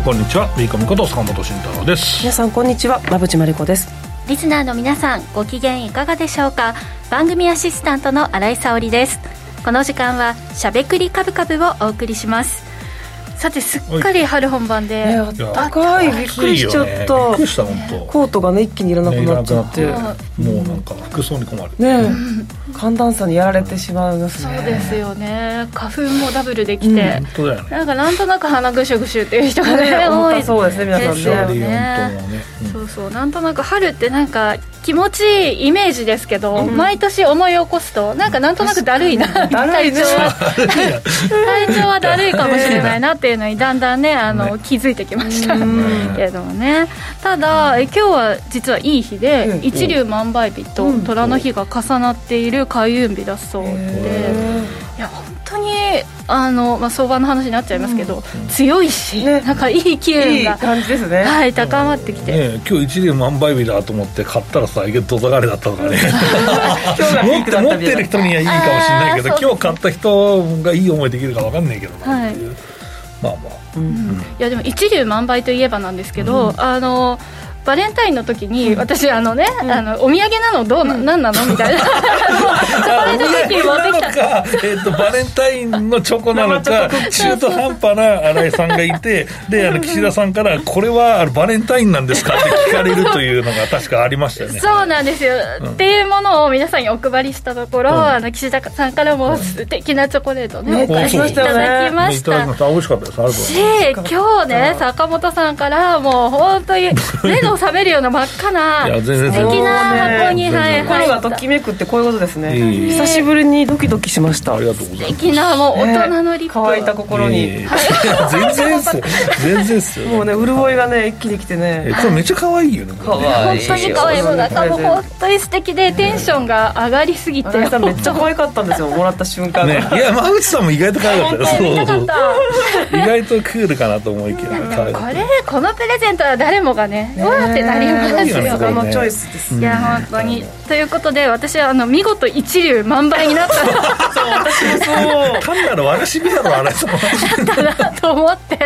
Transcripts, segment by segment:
んこんにちは。ビーコミこと坂本慎太郎です。皆さんこんにちは。馬淵真理子です。リスナーの皆さんご機嫌いかがでしょうか？番組アシスタントの新井沙織です。この時間はしゃべくりカブカブをお送りしますさてすっかり春本番で、ね、あったかい。びっくりしちゃった、びっくりした本当。コートがね一気にいらなくなっちゃって、ね、もうなんか服装に困る。ね、うん寒暖差にやられてしまいますね。そうですよね。花粉もダブルできて、うん、本当だよね。なんかなんとなく鼻ぐしゅぐしゅっていう人がねね多いそうですね皆さんねね、うん、そうそうなんとなく春ってなんか気持ちいいイメージですけど、うん、毎年思い起こすとなんかなんとなくだるいな 体調は。体調はだるいかもしれないなっていうのにだんだんねあの、ね、気づいてきました。けれどもね。ただ今日は実はいい日で、一粒万倍日と虎の日が重なっている開運日だそうで、いや本当にあの、まあ、相場の話になっちゃいますけど、うん、強いし、ね、なんかいい機運が感じですね、はい、高まってきて、ね、今日一粒万倍日だと思って買ったらさ意外とざがれだったとかね持って持ってる人にはいいかもしれないけど今日買った人がいい思いできるか分かんないけどな、はい、まあまあ、うん、いやでも一粒万倍といえばなんですけど、あのバレンタインの時に、私あのね、あのお土産なのどうな、ん、何なのみたいな。チョコレートクッキー持ってきたえーと、バレンタインのチョコなのか中途半端な新井さんがいてであの岸田さんからこれはバレンタインなんですかって聞かれるというのが確かありましたよね。そうなんですよ、うん、っていうものを皆さんにお配りしたところ、うん、あの岸田さんからも素敵なチョコレートね、うん、お返しいただきました、ね、美味しかったです。ありがとうございます。し今日ね坂本さんからもう本当に 目の覚めるような真っ赤な素敵な箱に、はい、心がときめくってこういうことですね、久しぶりにドキドキしました。ありがとうございます。素敵なもう大人のリップ、乾い。た心に、全然っすよ。全然っすよ。もうね潤いがね一気にきてね。これめっちゃ可愛いよね。可愛い本当に可愛いもう中も本当に素敵でテンションが上がりすぎて。めっちゃ可愛かったんですよもらった瞬間、ね、いや馬口さんも意外と可愛かったよ。そう意外とクールかなと思いきや。これこのプレゼントは誰もがねうわってなりますよ。このチョイスですいや本当に。ということで私はあの見事一流万倍になった。そう私もそう。単なるわらしびだろあれ。そうだなと思って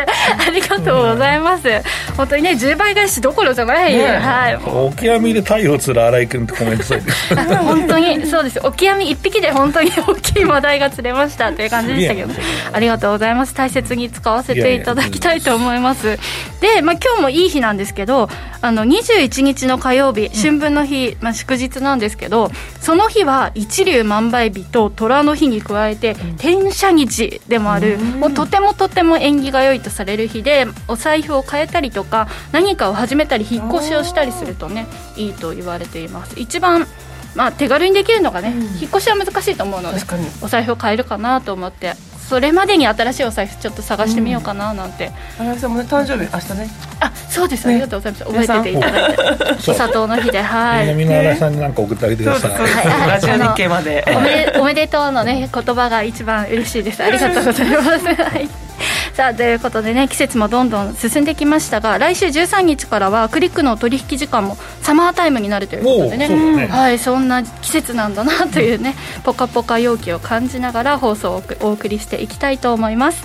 ありがとうございます、本当にね10倍返しどころじゃない、ね、はい。オキアミで太陽釣る新井君ってコメントされて 本当にそうです。オキアミ1匹で本当に大きいマダイが釣れましたっていう感じでしたけど。ありがとうございます。大切に使わせていただきたいと思います。で、まあ、今日もいい日なんですけどあの21日の火曜日春分の日、まあ、祝日なんですけどその日は一粒万倍日と虎の日に加えて天赦日でもある、もうとてもとても縁起が良いとされる日でお財布を変えたりとか何かを始めたり引っ越しをしたりするとねいいと言われています。一番まあ、手軽にできるのがね、うん、引っ越しは難しいと思うのでお財布を変えるかなと思ってそれまでに新しいお財布ちょっと探してみようかななんて、うん、さんもね誕生日明日ねあそうです、ね、ありがとうございます。覚えてていただいて。お砂糖の日ではい。みんな新井さんに何か送ってあげてください、はい、ラジオ日経まで。おめおめでとうのね言葉が一番嬉しいです。ありがとうございます。はいさあということでね季節もどんどん進んできましたが来週13日からはクリックの取引時間もサマータイムになるということでね、ね、はいそんな季節なんだなというねポカポカ陽気を感じながら放送をお送りしていきたいと思います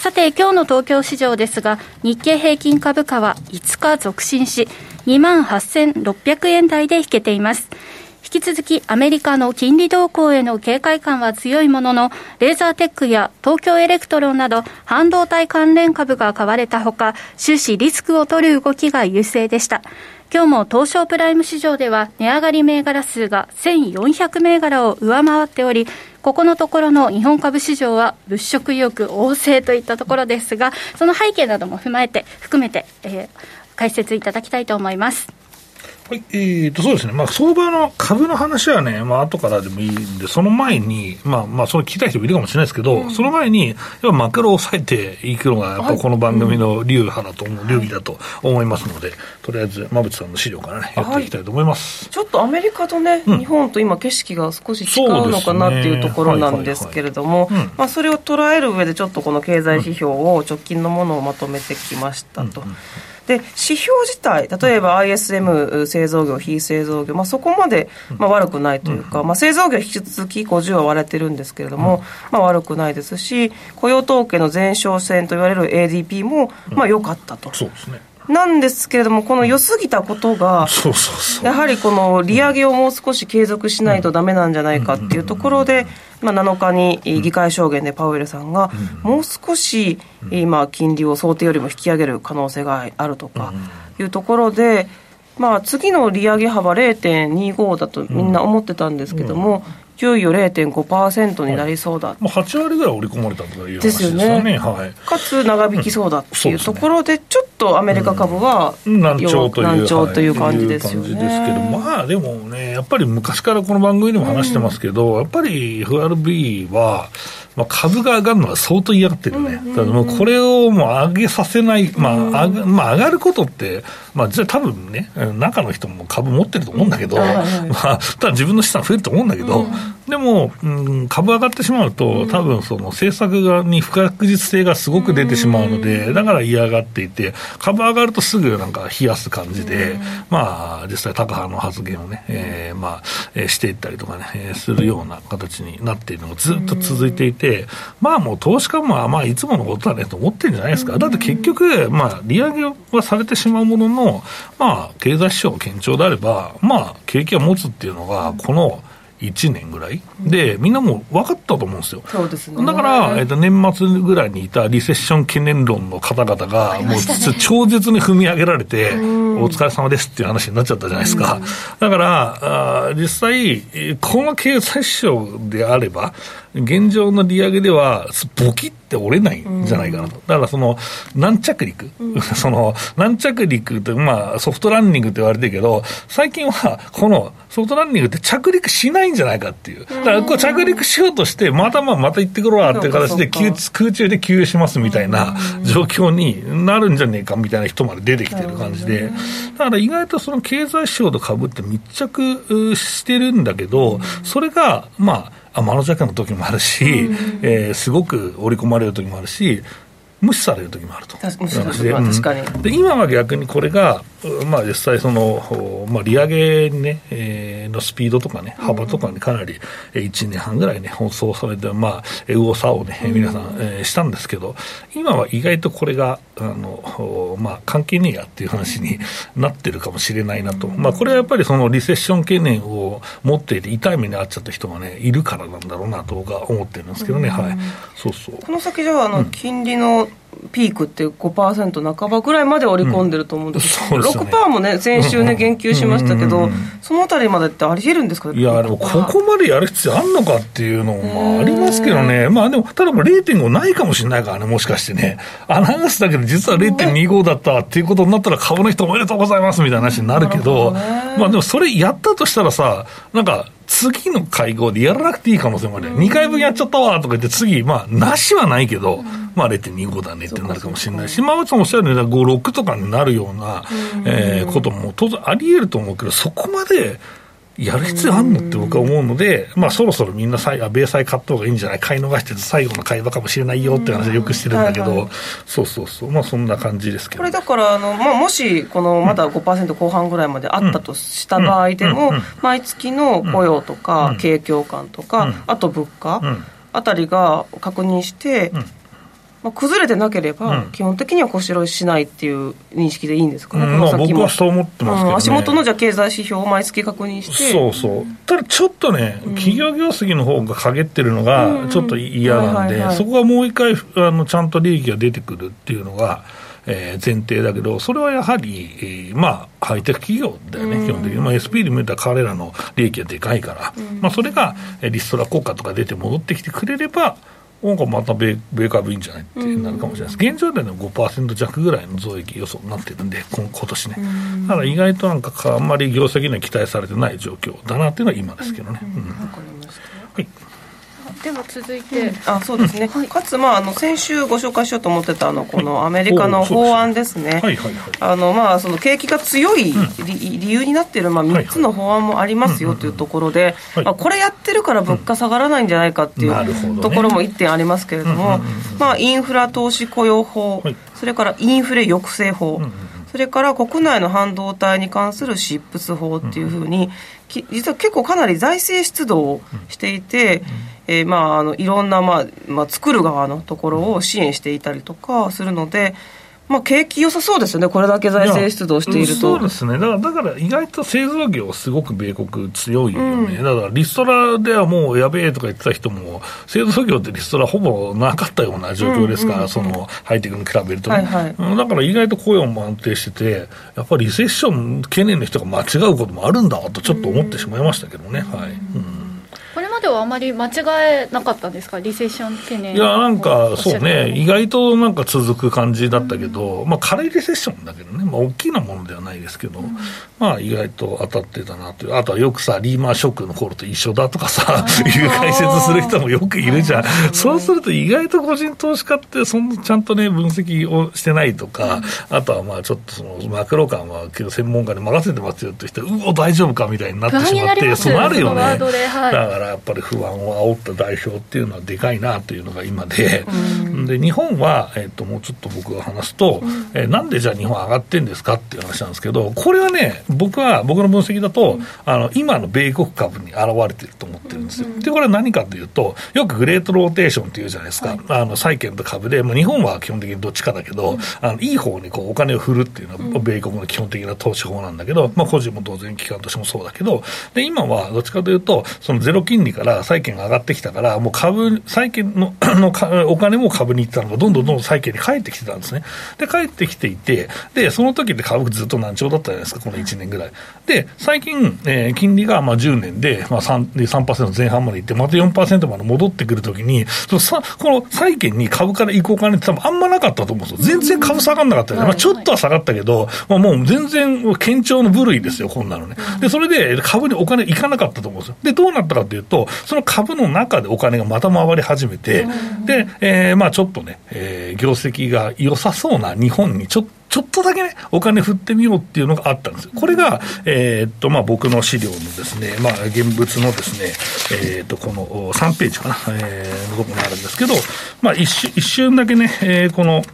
さて、今日の東京市場ですが、日経平均株価は5日続伸し、28,600円台で引けています。引き続きアメリカの金利動向への警戒感は強いものの、レーザーテックや東京エレクトロンなど半導体関連株が買われたほか、終始リスクを取る動きが優勢でした。今日も東証プライム市場では値上がり銘柄数が1400銘柄を上回っており、ここのところの日本株市場は物色意欲旺盛といったところですが、その背景なども踏まえて、含めて、えー、解説いただきたいと思います。はい、えー、と、そうですね。まあ、相場の株の話はね、まあ、後からでもいいんで、その前に、まあ、まあ、それ聞きたい人もいるかもしれないですけど、うん、その前に、やっぱマクロを抑えていくのが、やっぱこの番組の流派だと思う、流儀だと思いますので、とりあえず、馬淵さんの資料からね、やっていきたいと思います。はい、ちょっとアメリカとね、うん、日本と今景色が少し違うのかなっていうところなんですけれども、まあ、それを捉える上で、ちょっとこの経済指標を直近のものをまとめてきましたと。うんうんで指標自体、例えば ISM 製造業、非製造業、まあ、そこまで、まあ、悪くないというか、まあ、製造業引き続き50は割れてるんですけれども、まあ、悪くないですし、雇用統計の前哨戦と言われる ADP も、まあ、良かったと。そうですねなんですけれども、この良すぎたことが、やはりこの利上げをもう少し継続しないとだめなんじゃないかっていうところで、まあ、7日に議会証言でパウエルさんが、もう少し今、金利を想定よりも引き上げる可能性があるとかいうところで、まあ、次の利上げ幅0.25だとみんな思ってたんですけども、給与0.5%になりそうだ、はい、もう8割ぐらい織り込まれたという話ですよね、ねはい、かつ長引きそうだっていうところで、ちょっとアメリカ株は、う難聴という感じですよね。ですけど、まあでもね、やっぱり昔からこの番組でも話してますけど、うん、やっぱり FRB は、まあ、株が上がるのは相当嫌がってるよね、だもうこれをもう上げさせない、まあ上がまあ、上がることって、まあ、多分ね、中の人も株持ってると思うんだけど、まあ、ただ自分の資産増えると思うんだけど、でも、うん、株上がってしまうと、多分その政策がに不確実性がすごく出てしまうので、だから嫌がっていて、株上がるとすぐなんか冷やす感じで、まあ、実際、高派の発言をね、えー、まあ、えー、していったりとかね、するような形になっているのがずっと続いていて、まあもう投資家も、まあ、いつものことだねと思ってるんじゃないですか。だって結局、まあ、利上げはされてしまうものの、まあ、経済指標堅調であれば、まあ、景気は持つっていうのが、この、1年ぐらい？で、みんなもう分かったと思うんですよ。そうですね。だから、えっ、ー、と、年末ぐらいにいたリセッション懸念論の方々が、もう、超絶に踏み上げられて、お疲れ様ですっていう話になっちゃったじゃないですか。だから、あ実際、この経済指標であれば、現状の利上げでは、ボキって折れないんじゃないかなと。だからその、軟着陸、その、軟着陸って、まあ、ソフトランニングって言われてるけど、最近は、このソフトランニングって着陸しないんじゃないかっていう。だからこう着陸しようとして、またまあまた行ってくるわっていう形で空中で給油しますみたいな状況になるんじゃねえかみたいな人まで出てきてる感じで、だから意外とその経済指標と株って密着してるんだけど、それが、まあ、天の弱の時もあるし、うん、えー、すごく織り込まれる時もあるし、無視される時もあると。確かに。で、今は逆にこれが、まあ、実際その、まあ、利上げ、ねえー、のスピードとかね、幅とかにかなり1年半ぐらいね、放送されて、まあ、右往左往ね、皆さん、えー、したんですけど、今は意外とこれが、あの、まあ、関係ねえやっていう話になってるかもしれないなと。まあ、これはやっぱりそのリセッション懸念を持っていて、痛い目に遭っちゃった人がね、いるからなんだろうなと僕は思ってるんですけどね、はい。そうそう。この先じゃあ、あの、金利の、ピークって5%半ばぐらいまで織り込んでると思うんですけど、うん、6%もね、先週ね、言及しましたけど、そのあたりまでってありえるんですか？いや、でもここまでやる必要あんのかっていうのもありますけどね、まあでも、ただ0.5ないかもしれないからね、もしかしてね、アナウンスだけど、実は0.25だったっていうことになったら、株の人おめでとうございますみたいな話になるけど、まあでもそれやったとしたらさ、なんか、次の会合でやらなくていい可能性もある。2回分やっちゃったわとか言って、次、まあ、なしはないけど、まあ、0.25だねってなるかもしれないし、まあ、さんおっしゃるように、5、6とかになるような、えー、ことも当然あり得ると思うけど、そこまで、やる必要あんのって僕は思うので、まあ、そろそろみんなさい、米債買った方がいいんじゃない？買い逃してて最後の買い場かもしれないよって話はよくしてるんだけど、はいはい、そうそうそう、まあ、そんな感じですけど。これだからあの、まあ、もし、このまだ5%後半ぐらいまであったとした場合でも、毎月の雇用とか、景況感とか、あと物価、あたりが確認して、まあ、崩れてなければ、基本的には腰拾いしないっていう認識でいいんですかね、うん、まあ、僕はそう思ってますけど、ね。うん、足元のじゃ経済指標を毎月確認して。そうそう。ただちょっとね、企業業績の方が陰ってるのがちょっと嫌なんで、そこはもう一回あのちゃんと利益が出てくるっていうのがえー、前提だけど、それはやはり、えー、まあ、ハイテク企業だよね、基本的に。まあ、SP で見たら彼らの利益がでかいから、まあ、それがリストラ効果とか出て戻ってきてくれれば、なんかまた米米株いいんじゃないってなるかもしれないです、現状での5%弱ぐらいの増益予想になってるんで、今今年ね、だから意外となんかあんまり業績には期待されてない状況だなっていうのは今ですけどね。うんはいでは続いて、うん、あそうですね、はい、かつ、まあ、あの先週ご紹介しようと思ってたあのこのアメリカの法案ですね、あのまあ、その景気が強い理由になっている、まあ、3つの法案もありますよというところで、まあ、これやってるから物価下がらないんじゃないかっていうところも1点ありますけれども、まあ、インフラ投資雇用法、それからインフレ抑制法、それから国内の半導体に関する疾物法っていうふうに、実は結構かなり財政出動をしていて、えー、まあ、あのいろんな、まあまあ、作る側のところを支援していたりとかするので、まあ、景気良さそうですよね、これだけ財政出動していると。そうですね、だからだから意外と製造業、すごく米国強いよね、うん、だからリストラではもうやべえとか言ってた人も、製造業ってリストラほぼなかったような状況ですから、そのハイテクに比べるとね、はいはい、だから意外と雇用も安定してて、やっぱりリセッション懸念の人が間違うこともあるんだと、ちょっと思ってしまいましたけどね。はい、うんまではあまり間違えなかったんですか、リセッション懸念いや、なんかそうね、意外となんか続く感じだったけど、うん、まあ、軽いリセッションだけどね、まあ、大きなものではないですけど、うん、まあ、意外と当たってたなという、あとはよくさ、リーマンショックの頃と一緒だとかさ、いう解説する人もよくいるじゃん、そうすると意外と個人投資家って、そんなちゃんとね、分析をしてないとか、うん、あとはまあちょっとそのマクロ感は、けど専門家に任せてますよって人、うお、大丈夫かみたいになってしまって、そうなるよね。はい、だからやっぱり不安を煽った代表っていうのはでかいなというのが今で、で日本は、えー、ともうちょっと僕が話すと、えー、なんでじゃあ日本上がってんですかっていう話なんですけど、これはね、僕は、僕の分析だと、あの今の米国株に現れてると思ってるんですよ。で、これは何かというと、よくグレートローテーションっていうじゃないですか、あの債券と株で、まあ、日本は基本的にどっちかだけど、あのいい方にこうお金を振るっていうのは、米国の基本的な投資法なんだけど、まあ、個人も当然機関としてもそうだけど、で今はどっちかというと、そのゼロ金利から債券が上がってきたから、もう株、債券の のお金も株に行ったのが、どんどんどんどん債券に返ってきてたんですね。で、返ってきていて、で、その時って株ずっと難聴だったじゃないですか、この1年ぐらい。で、最近、えー、金利がまあ10年で、まあ3、3%前半までいって、また4%まで戻ってくるときに、そのさこの債券に株から行こうかねって多分あんまなかったと思うんですよ。全然株下がんなかったよね。まあ、ちょっとは下がったけど、まあ、もう全然堅調の部類ですよ、こんなのね。で、それで株にお金いかなかったと思うんですよ。で、どうなったかというと、その株の中でお金がまた回り始めて、で、えー、まあちょっとね、えー、業績が良さそうな日本にちょっとちょっとだけね、お金振ってみようっていうのがあったんですこれが、えー、っと、まあ、僕の資料のですね、まあ、現物のですね、えー、っと、この3ページかな、えー、のところにあるんですけど、まあ、一瞬、一瞬だけね、えー、この、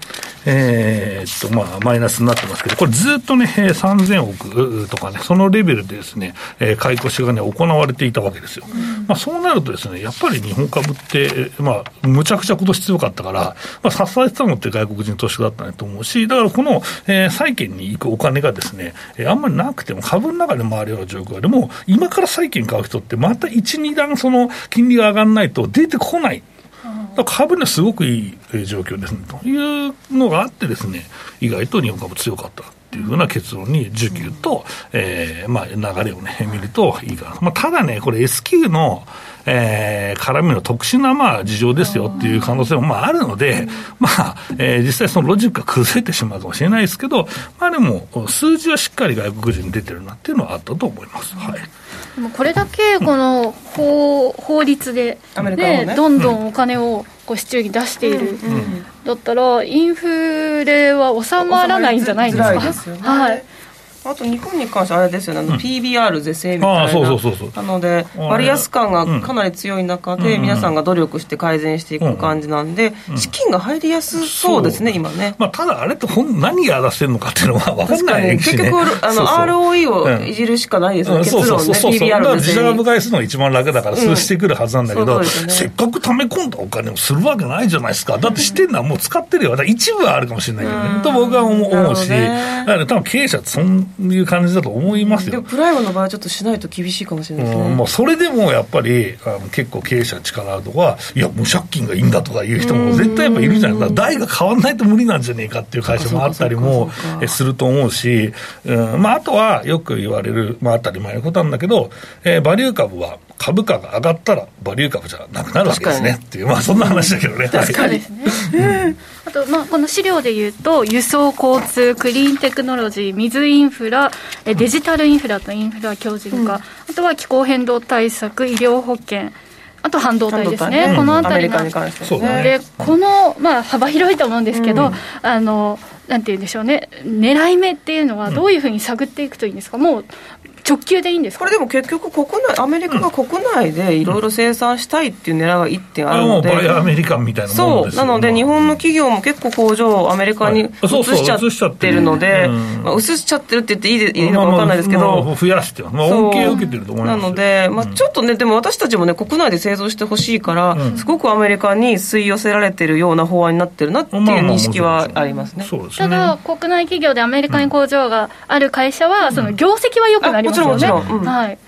えー、っと、まあ、マイナスになってますけど、これずっとね、3000億とかね、そのレベルでですね、えー、買い越しがね、行われていたわけですよ。まあ、そうなるとですね、やっぱり日本株って、まあ、むちゃくちゃ今年強かったから、まあ、支えてたのって外国人投資家だったねと思うし、だからこの、えー、債券に行くお金がですね、えー、あんまりなくても、株の中で回るような状況でも、今から債券買う人って、また1、2段その金利が上がらないと出てこない。株にすごくいい状況ですねというのがあってですね、意外と日本株強かった。っていうふうな結論に、需給と、えーまあ、流れをね、見るといいかな。まあ、ただね、これ S q の、えー、絡みの特殊な、まあ、事情ですよっていう可能性も、まあ、あるので、まあ、えー、実際そのロジックが崩れてしまうかもしれないですけど、まあでも、数字はしっかり外国人に出てるなっていうのはあったと思います。はい。でもこれだけこの法法律で、ね、ね、どんどんお金をこう市中に出している、だったらインフレは収まらないんじゃないですか？はいあと日本に関してあれですよね、あの PBR 是正みたいな、あそうそうそうそう。なので、割安感がかなり強い中で、皆さんが努力して改善していく感じなんで、資金が入りやすそうですね、今ね。まあ、ただ、あれって本何が出してるのかっていうのは分 かんない、ね、結局あの、ROE をいじるしかないですよね、結論ね、PBR で。自社株買いするのが一番楽だから、数してくるはずなんだけど、せっかく溜め込んだお金をするわけないじゃないですか、だってしてんのはもう使ってるよ、一部はあるかもしれないけどね、と僕は思うし、だから多分経営者そんいう感じだと思いますよ。でもプライムの場合はちょっとしないと厳しいかもしれないですね。まあ、それでもやっぱりあの結構経営者力あるとか、いや、無借金がいいんだとかいう人も絶対やっぱいるじゃないですか。代が変わらないと無理なんじゃねえかっていう会社もあったりもすると思うし、うんまあ、あとはよく言われる、まあ、当たり前のことなんだけど、えー、バリュー株は株価が上がったら、バリュー株じゃなくなるわけですね。っていう、まあ、そんな話だけどね。確かですね。あと、まあ、この資料でいうと、輸送、交通、クリーンテクノロジー、水インフラ、デジタルインフラとインフラ強靭化、うん、あとは気候変動対策、医療保険、あと半導体ですね、この辺りが、ね、でこの、まあ、幅広いと思うんですけど、うん、あのなんて言うんでしょうね、狙い目っていうのは、どういうふうに探っていくといいんですか、もう直球でいいんですこれでも結局国内アメリカが国内でいろいろ生産したいっていう狙いが1点あるので、うん、アメリカみたいなそう。なので日本の企業も結構工場をアメリカに移しちゃってるので、まあ、移しちゃってるって言っていいでいいのか分かんないですけど、まあ、増やしてまあ、恩恵を受けてると思いますなので、まあ、ちょっとねでも私たちもね国内で製造してほしいから、すごくアメリカに吸い寄せられてるような法案になってるなっていう認識はありますね,、ただ国内企業でアメリカに工場がある会社は、その業績はよくなりますよね、もちろんもちろん、はい。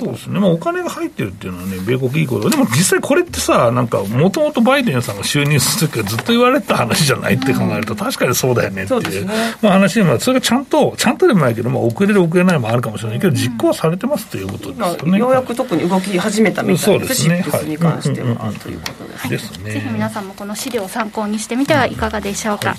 そうですね、まあ、お金が入ってるっていうのはね、米国いいことでも実際これってさ、なんか、もともとバイデンさんが就任するときはずっと言われた話じゃないって考えると、確かにそうだよねっていう、ね、まあ、話でも、それがちゃんと、ちゃんとでもないけど、まあ、遅れる遅れないもあるかもしれないけど、実行されてますということですよね、ようやく特に動き始めたみたいです、ね、シックスに関しては、ということで。す、ですね。ぜひ皆さんもこの資料を参考にしてみてはいかがでしょうか。はい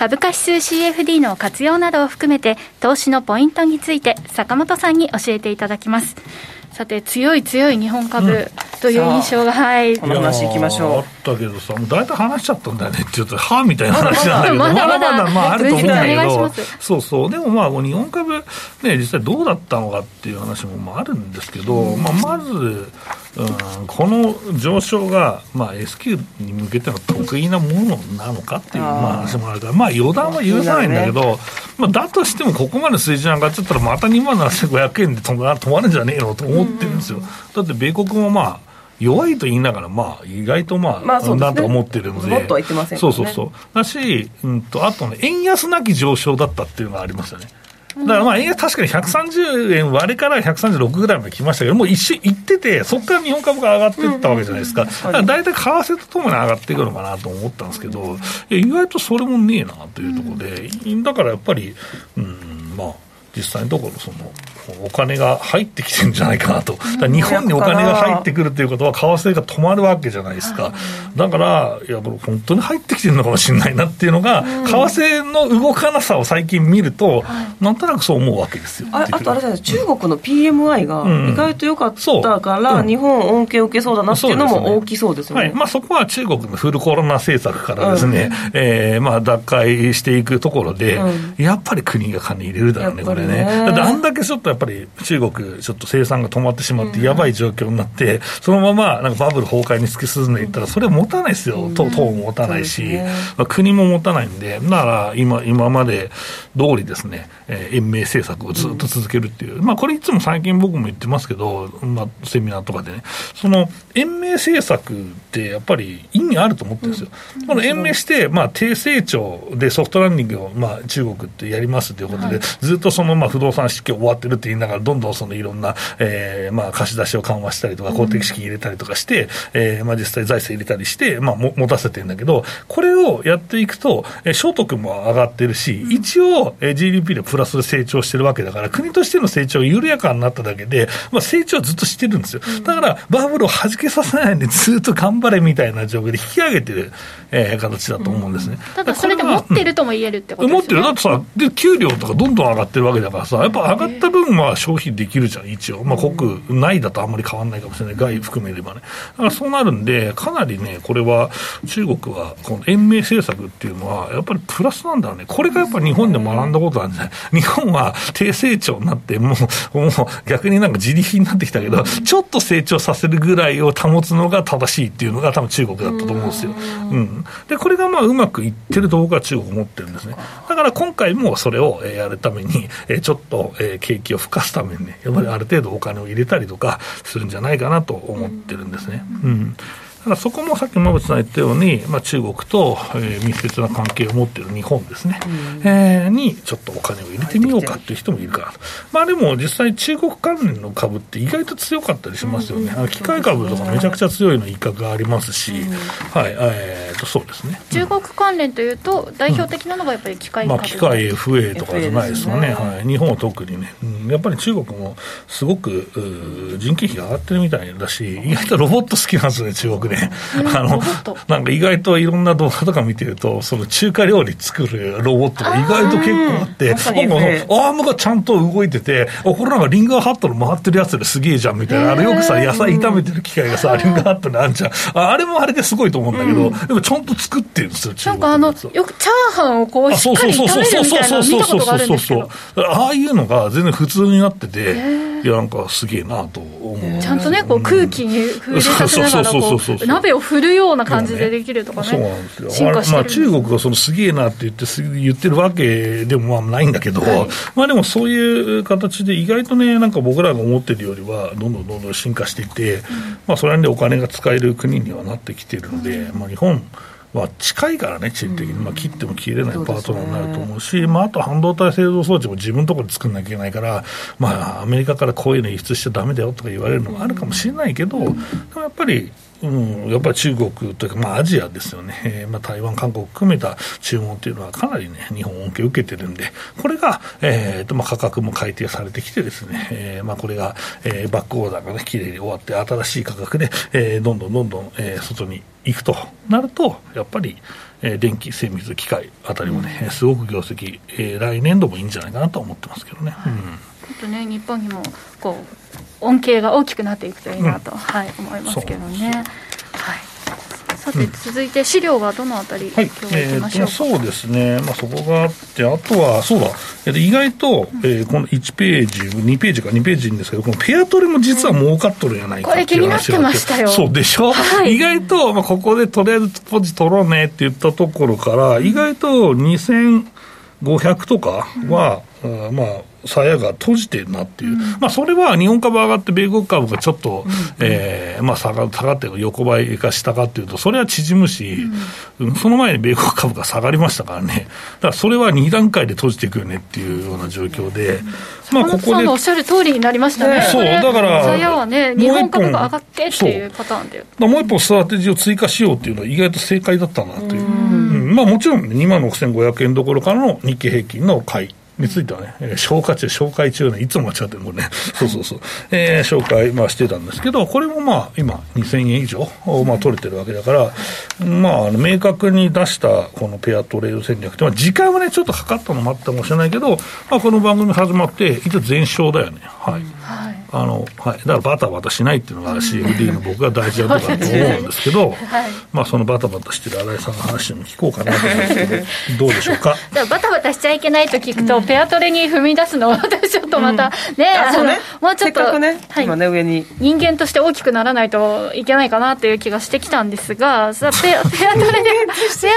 株価指数 CFD の活用などを含めて投資のポイントについて坂本さんに教えていただきます。さて強い強い日本株という印象が、うん、はい。この話いきましょう。あったけどさもう大体話しちゃったんだよねって言うとはあみたいな話なんだけどまだまだまああると思うんだけどそうそう。でもまあ日本株ね実際どうだったのかっていう話もまああるんですけど、まあ、まずうん、この上昇が、まあ、S q に向けての得意なものなのかっていうまあ話もあるから、まあ、予断は許さないんだけど、ね、まあ、だとしてもここまで水準上がっちゃったら、また2万7500円で止ま止まるんじゃねえのと思ってるんですよ。だって米国もまあ弱いと言いながら、まあ、意外とまあ、まあね、なんとか思ってるので、もっとは言ってません、ね、そうそうそう。だし、うんと、あとね、円安なき上昇だったっていうのがありましたね。だからまあ、円安確かに130円割れから136ぐらいまで来ましたけど、もう一瞬行ってて、そこから日本株が上がっていったわけじゃないですか。だから大体為替とともに上がっていくのかなと思ったんですけど、意外とそれもねえなというところで、だからやっぱり、うん、まあ、実際のところ、その、お金が入ってきてるんじゃないかなと、日本にお金が入ってくるということは、為替が止まるわけじゃないですか、だから、いや、本当に入ってきてるのかもしれないなっていうのが、為替の動かなさを最近見ると、なんとなくそう思うわけですよ。ああとあれじゃない中国の PMI が意外と良かったから、日本、恩恵を受けそうだなっていうのも大きそうですよね。はい。まあ、そこは中国のフルコロナ政策からですね、うん、えー、まあ、脱会していくところで、うん、やっぱり国が金入れるだろうね、これね。だってあんだけちょっとぱり中国、ちょっと生産が止まってしまって、やばい状況になって、そのままなんかバブル崩壊に突き進んでいったら、それ持たないですよ、党も持たないし、まあ、国も持たないんで、だから今今まで通りですね、えー、延命政策をずっと続けるっていう、まあ、これ、いつも最近僕も言ってますけど、まあ、セミナーとかでね、その延命政策ってやっぱり意味あると思ってるんですよ。この延命して、まあ、低成長でソフトランディングを、まあ、中国ってやりますということで、ずっとその、まあ、不動産市況終わってるって言いながら、どんどんそのいろんな、えーまあ、貸し出しを緩和したりとか、公的資金入れたりとかして、うん、えー、まあ、実際財政入れたりして、まあ、も持たせてるんだけど、これをやっていくと、えー、所得も上がってるし、一応、えー、GDP でプラスで成長してるわけだから、国としての成長が緩やかになっただけで、まあ、成長はずっとしてるんですよ。だから、バブルを弾けさせないで、ずっと頑張れみたいな状況で引き上げてる、えー、形だと思うんですね。うん、ただ、それで持ってるとも言えるってことですね。持ってる。だってさ、で、給料とかどんどん上がってるわけだからさ、やっぱ上がった分本は消費できるじゃん、一応、まあ、国内だとあんまり変わらないかもしれない、外含めればね、だからそうなるんで、かなりね、これは中国は、この延命政策っていうのは、やっぱりプラスなんだろうね、これがやっぱり日本で学んだことなんじゃない、日本は低成長になって、もう、もう逆になんか自力になってきたけど、ちょっと成長させるぐらいを保つのが正しいっていうのが、多分中国だったと思うんですよ。うん、でこれがまあうまくいってると僕は中国思ってるんですね。だから今回もそれをやるために、ちょっと景気をふかすためにね、やっぱりある程度お金を入れたりとかするんじゃないかなと思ってるんですね。うんだからそこもさっき馬渕さん言ったように、まあ、中国と、えー、密接な関係を持っている日本ですね、うん、えー、にちょっとお金を入れてみようかっていう人もいるから。と、まあ、でも実際、中国関連の株って意外と強かったりしますよね、うん、機械株とかめちゃくちゃ強いの一角がありますし、うん、はい。えー、とそうですね。中国関連というと、代表的なのがやっぱり機械株、まあ、機械 FA とかじゃないですよね、ねはい、日本は特にね、うん、やっぱり中国もすごく人件費が上がってるみたいだし、意外とロボット好きなんですよね、中国で。あの、なんか意外といろんな動画とか見てると、その中華料理作るロボットが意外と結構あって、アームがちゃんと動いてて、これなんかリンガーハットの回ってるやつですげえじゃんみたいな、あれよくさ、野菜炒めてる機械がさ、リンガーハットにあんじゃん。あれもあれですごいと思うんだけど、でもちゃんと作ってるんですよ、なんかあの、よくチャーハンをこう、しっかり炒めるみたいな見たことがあるんですけど。ああいうのが全然普通になってて、いや、なんかすげえなと思う。ちゃんとね、こう空気に触れさせながら、こう、鍋を振るような感じでできるとかね。そうなんですよ。進化してまあ、中国がそのすげえなって言って言ってるわけでもまあないんだけど、はい、まあでもそういう形で意外とね、なんか僕らが思ってるよりは、どんどんどんどん進化していって、うん、まあそれでお金が使える国にはなってきているので、うん、まあ日本、は近いからね、地理的に、まあ、切っても切れないパートナーになると思うし、うね、まあ、あと半導体製造装置も自分のところで作んなきゃいけないから、まあ、アメリカからこういうの輸出しちゃだめだよとか言われるのもあるかもしれないけど、でもやっぱり、うん、やっぱり中国というか、まあ、アジアですよね、えーまあ、台湾、韓国含めた注文というのは、かなりね、日本、恩恵を受けてるんで、これが、えーとまあ、価格も改定されてきて、ですね、えーまあ、これが、えー、バックオーダーがね、きれいに終わって、新しい価格で、えー、どんどんどんどん、えー、外に行くとなると、やっぱり、えー、電気、精密機械あたりもね、すごく業績、えー、来年度もいいんじゃないかなと思ってますけどね。うん。ちょっとね、日本にもこう恩恵が大きくなっていくといいなと、うん、はい、思いますけどね。はい。さて、続いて資料はどのあたり、はい、そうですね、まあ、そこがあって、あとは、そうだ、えー、意外と、えー、この1ページ、2ページか2ページですけど、このペアトレも実は儲かっとるんやないかっていう話があって、うん、そうでしょ、はい、意外と、まあ、ここでとりあえずポジ取ろうねって言ったところから、意外と2500とかは、うん、まあ、鞘が閉じてるなっていう、うん、まあ、それは日本株上がって、米国株がちょっと、うん、えー、まあ、下が下がって横ばいか下かっていうと、それは縮むし、うん、その前に米国株が下がりましたからね、だからそれは2段階で閉じていくよねっていうような状況で、まあ、ここで。おっしゃる通りになりましたね、そう、だから、鞘はね、日本株が上がってっていうパターンで。もう一本ストラテジーを追加しようっていうのは、意外と正解だったなという。まあ、もちろん、2万6500円どころからの日経平均の買いについてはね、えー、消化中、紹介中ね、いつも間違ってる、これね、そうそうそう、えー、紹介、まあ、してたんですけど、これもまあ、今、2000円以上、まあ、取れてるわけだから、まあ、あの明確に出したこのペアトレード戦略って、まあ、時間はね、ちょっとかかったのもあったかもしれないけど、まあ、この番組始まって、一応全勝だよね。はい。はい。あのはい、だからバタバタしないっていうのが CFD の僕が大事だとかと思うんですけど、はい、まあ、そのバタバタしてる新井さんの話も聞こうかなと思うんですけど、どうでしょうか？バタバタしちゃいけないと聞くと、うん、ペアトレに踏み出すのは、私ちょっとまたね、うん、ねもうちょっと、ね、はい、今ね、上に。人間として大きくならないといけないかなという気がしてきたんですが、さペア ペアトレで、ペアトレで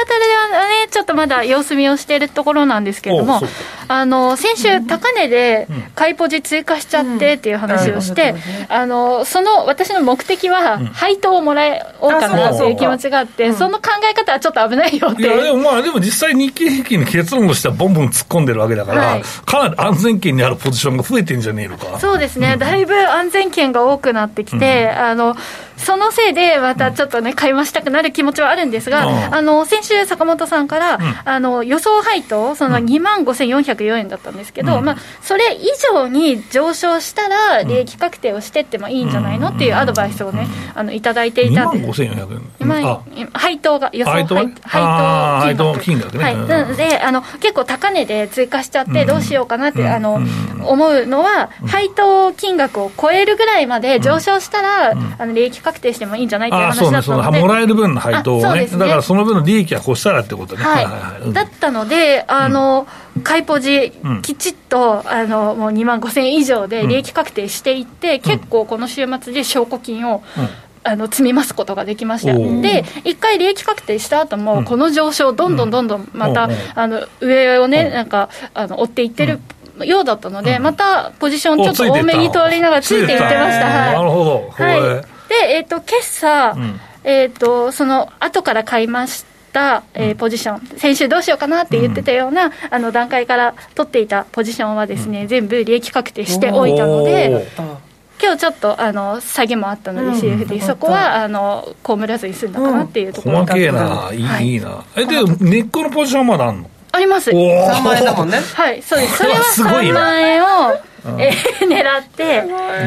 はね、ちょっとまだ様子見をしているところなんですけれども、あの先週、高値で買いポジ追加しちゃってっていう話をして、あのその私の目的は、配当をもらおうかなという気持ちがあって、その考え方はちょっと危ないよって。いやでもまあ、でも実際、日経平均の結論としては、ボンボン突っ込んでるわけだから、はい、かなり安全圏にあるポジションが増えてんじゃねえのか。そうですね、だいぶ安全圏が多くなってきて、あのそのせいで、またちょっとね、買い増したくなる気持ちはあるんですが、あの先週、坂本さんから、あの予想配当、その2万5404円だったんですけど、まあ、それ以上に上昇したら、利益確定をしてってもいいんじゃないのっていうアドバイスをね、あのいただいていたんで、2万5400円。配当が、予想配当配当金額ね。はい、なのであの、結構高値で追加しちゃって、どうしようかなって、あの思うのは、配当金額を超えるぐらいまで上昇したら、あの利益確定してもいいんじゃないっていう話だったので、もらえる分の配当をね、だからその分の利益が越したらってことね。はい。だったので、あの、買いポジ、きちっとあのもう2万5000円以上で利益確定していって、結構この週末で証拠金を、あの積み増すことができました。で一回利益確定した後も、この上昇、どんどんどんどんまた、あの上をね、なんかあの追っていってる。ようだったので、またポジションちょっと多めに通りながらついていってました。はい、なるほど。はい。で、えっ、ー、と、今朝、えっ、と、その後から買いました、えー、ポジション、先週どうしようかなって言ってたような、あの段階から取っていたポジションはですね、全部利益確定しておいたので、今日ちょっとあの下げもあったので、CFD、そこはあの被らずに済んだかなっていうところ細けえな、い。いな、えで、根っこのポジションまだあるの？あります。3万円だもんね。はい、そうです。それは3万円を、えー、狙って、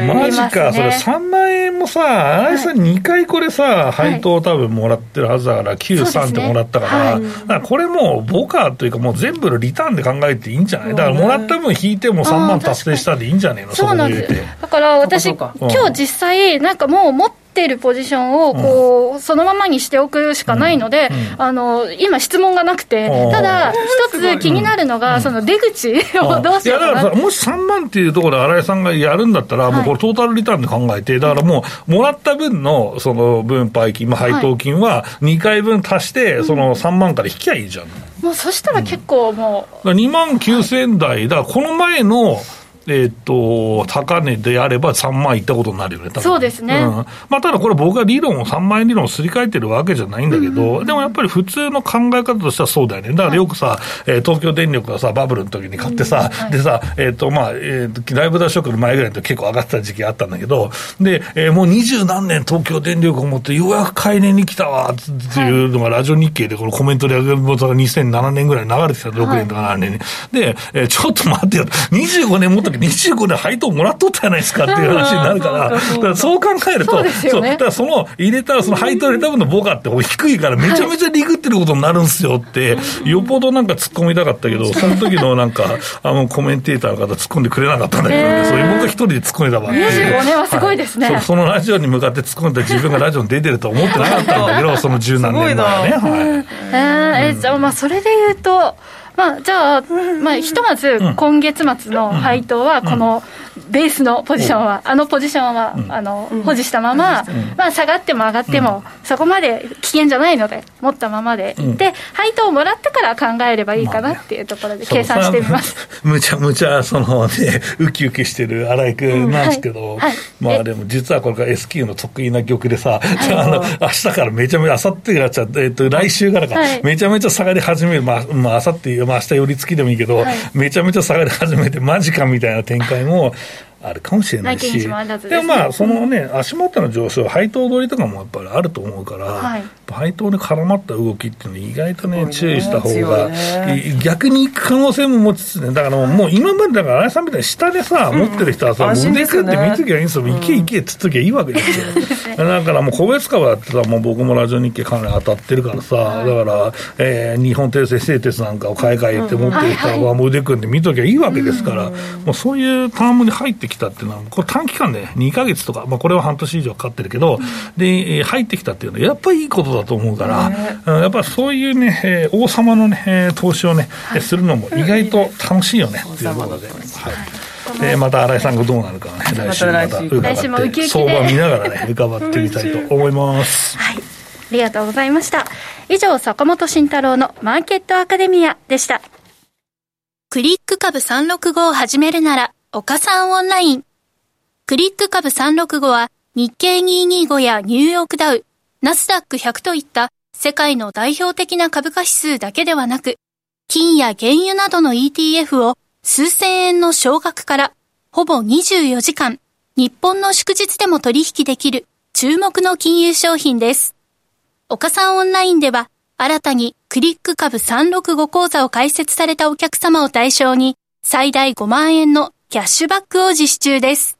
マジか、それ3万円もさ、新井さん2回これさ、配当多分もらってるはずだから、9、3ってもらったから、からこれもう、ボカというか、もう全部のリターンで考えていいんじゃない？だから、もらった分引いても3万達成したでいいんじゃねえの？そうなんです。だから私、今日実際、なんかもう持って、っているポジションをこう、そのままにしておくしかないので、あの今、質問がなくて、ただ、一つ気になるのが、その出口を どうしようかな。いやだからもし3万っていうところで新井さんがやるんだったら、もうこれ、トータルリターンで考えて、だからもう、もらった分のその分配金、まあ、配当金は2回分足して、その3万から引きゃいいじゃん。もうそしたら結構もう。2万9000台、だからこの前の、えー、っと、高値であれば3万いったことになるよね、そうですね。うん、まあ、ただこれ僕は理論を3万円理論をすり替えてるわけじゃないんだけど、うん、でもやっぱり普通の考え方としてはそうだよね。だからよくさ、はい、えー、東京電力がさ、バブルの時に買ってさ、うんはい、でさ、えー、っと、まあ、えー、ライブダッシュの前ぐらいの結構上がってた時期あったんだけど、で、えー、もう二十何年東京電力を持ってようやく買い値に来たわ、っていうのがラジオ日経でこのコメントで、2007年ぐらいに流れてきた、6年とか7年に。で、えー、ちょっと待ってよ、25年持った時25年入配当もらっとったじゃないですかっていう話になるから、だからそう考えると、そう、ね、だからその入れた、その配当入れた分のボカって低いからめちゃめちゃリグってることになるんですよって、よっぽどなんか突っ込みたかったけど、その時のなんか、あのコメンテーターの方突っ込んでくれなかったんだけどね、そういう僕は一人で突っ込んでた場合25年はすごいですね、はい、そ。そのラジオに向かって突っ込んで自分がラジオに出てると思ってなかったんだけど、その十何年前ね。はい、えー、えじゃあまあそれで言うと、まあ、じゃあ、まあ、ひとまず今月末の配当は、このベースのポジションは、あのポジションは、あの保持したまま、まあ、下がっても上がっても、そこまで危険じゃないので、持ったままで。いって、配当をもらってから考えればいいかなっていうところで計算してみます。むちゃむちゃ、そのね、ウキウキしてる新井君なんですけど、まあでも実はこれから S q の得意な玉でさ、あの明日からめちゃめちゃ、あさってからちゃ、えっと、来週からか、めちゃめちゃ下がり始める、まあ、まあ、あさってまあ、明日寄り付きでもいいけど、はい、めちゃめちゃ下がり始めて、マジかみたいな展開もあるかもしれないし、でもまあ、そのね、足元の上昇、配当取りとかもやっぱりあると思うから、はい、配当で絡まった動きっていうのは、意外とね、注意した方が、逆にいく可能性も持ちつつね、だからもう今まで、だから、新井さんみたいに下でさ、持ってる人はさ、腕組んで見ときゃいいんですよ、いけいけっつっときゃいいわけですよ。だからもう個別株やってたら、もう僕もラジオ日経かなり当たってるからさ、だから、えー、日本鉄製製鉄なんかを買い替えて持ってる人は、もう腕組んで見ときゃいいわけですから、もうそういうタームに入ってきたっていうのは、これ短期間で2か月とか、まあ、これは半年以上かかってるけど、で、入ってきたっていうのは、やっぱりいいことだと思うから、やっぱりそういうね、えー、王様のね、投資をね、するのも意外と楽しいよね、っていうことで。はいえー、また新井さんがどうなるかね、来週また伺って、相場見ながらね、伺ってみたいと思います。はい。ありがとうございました。以上、坂本慎太郎のマーケットアカデミアでした。クリック株365を始めるなら、岡さんオンライン。クリック株365は日経225やニューヨークダウ、ナスダック100といった世界の代表的な株価指数だけではなく、金や原油などの ETF を数千円の少額からほぼ24時間、日本の祝日でも取引できる注目の金融商品です。岡さんオンラインでは、新たにクリック株365講座を開設されたお客様を対象に、最大5万円のキャッシュバックを実施中です。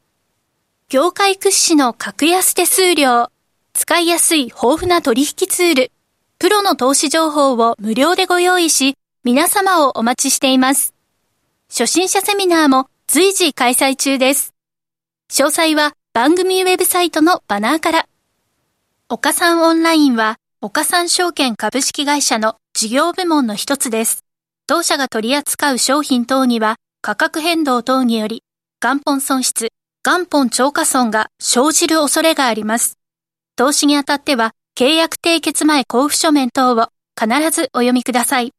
業界屈指の格安手数料、使いやすい豊富な取引ツール、プロの投資情報を無料でご用意し、皆様をお待ちしています。初心者セミナーも随時開催中です。詳細は番組ウェブサイトのバナーから。岡三オンラインは、岡三証券株式会社の事業部門の一つです。当社が取り扱う商品等には、価格変動等により、元本損失、元本超過損が生じる恐れがあります。投資にあたっては、契約締結前交付書面等を必ずお読みください。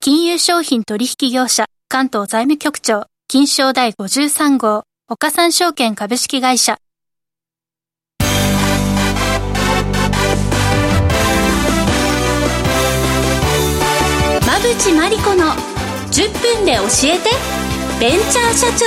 金融商品取引業者関東財務局長金賞第53号岡三証券株式会社馬淵真理子の10分で教えてベンチャー社長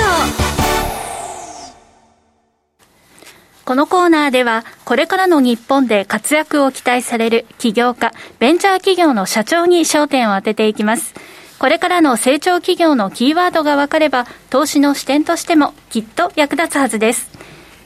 このコーナーでは、これからの日本で活躍を期待される起業家、ベンチャー企業の社長に焦点を当てていきます。これからの成長企業のキーワードが分かれば、投資の視点としてもきっと役立つはずです。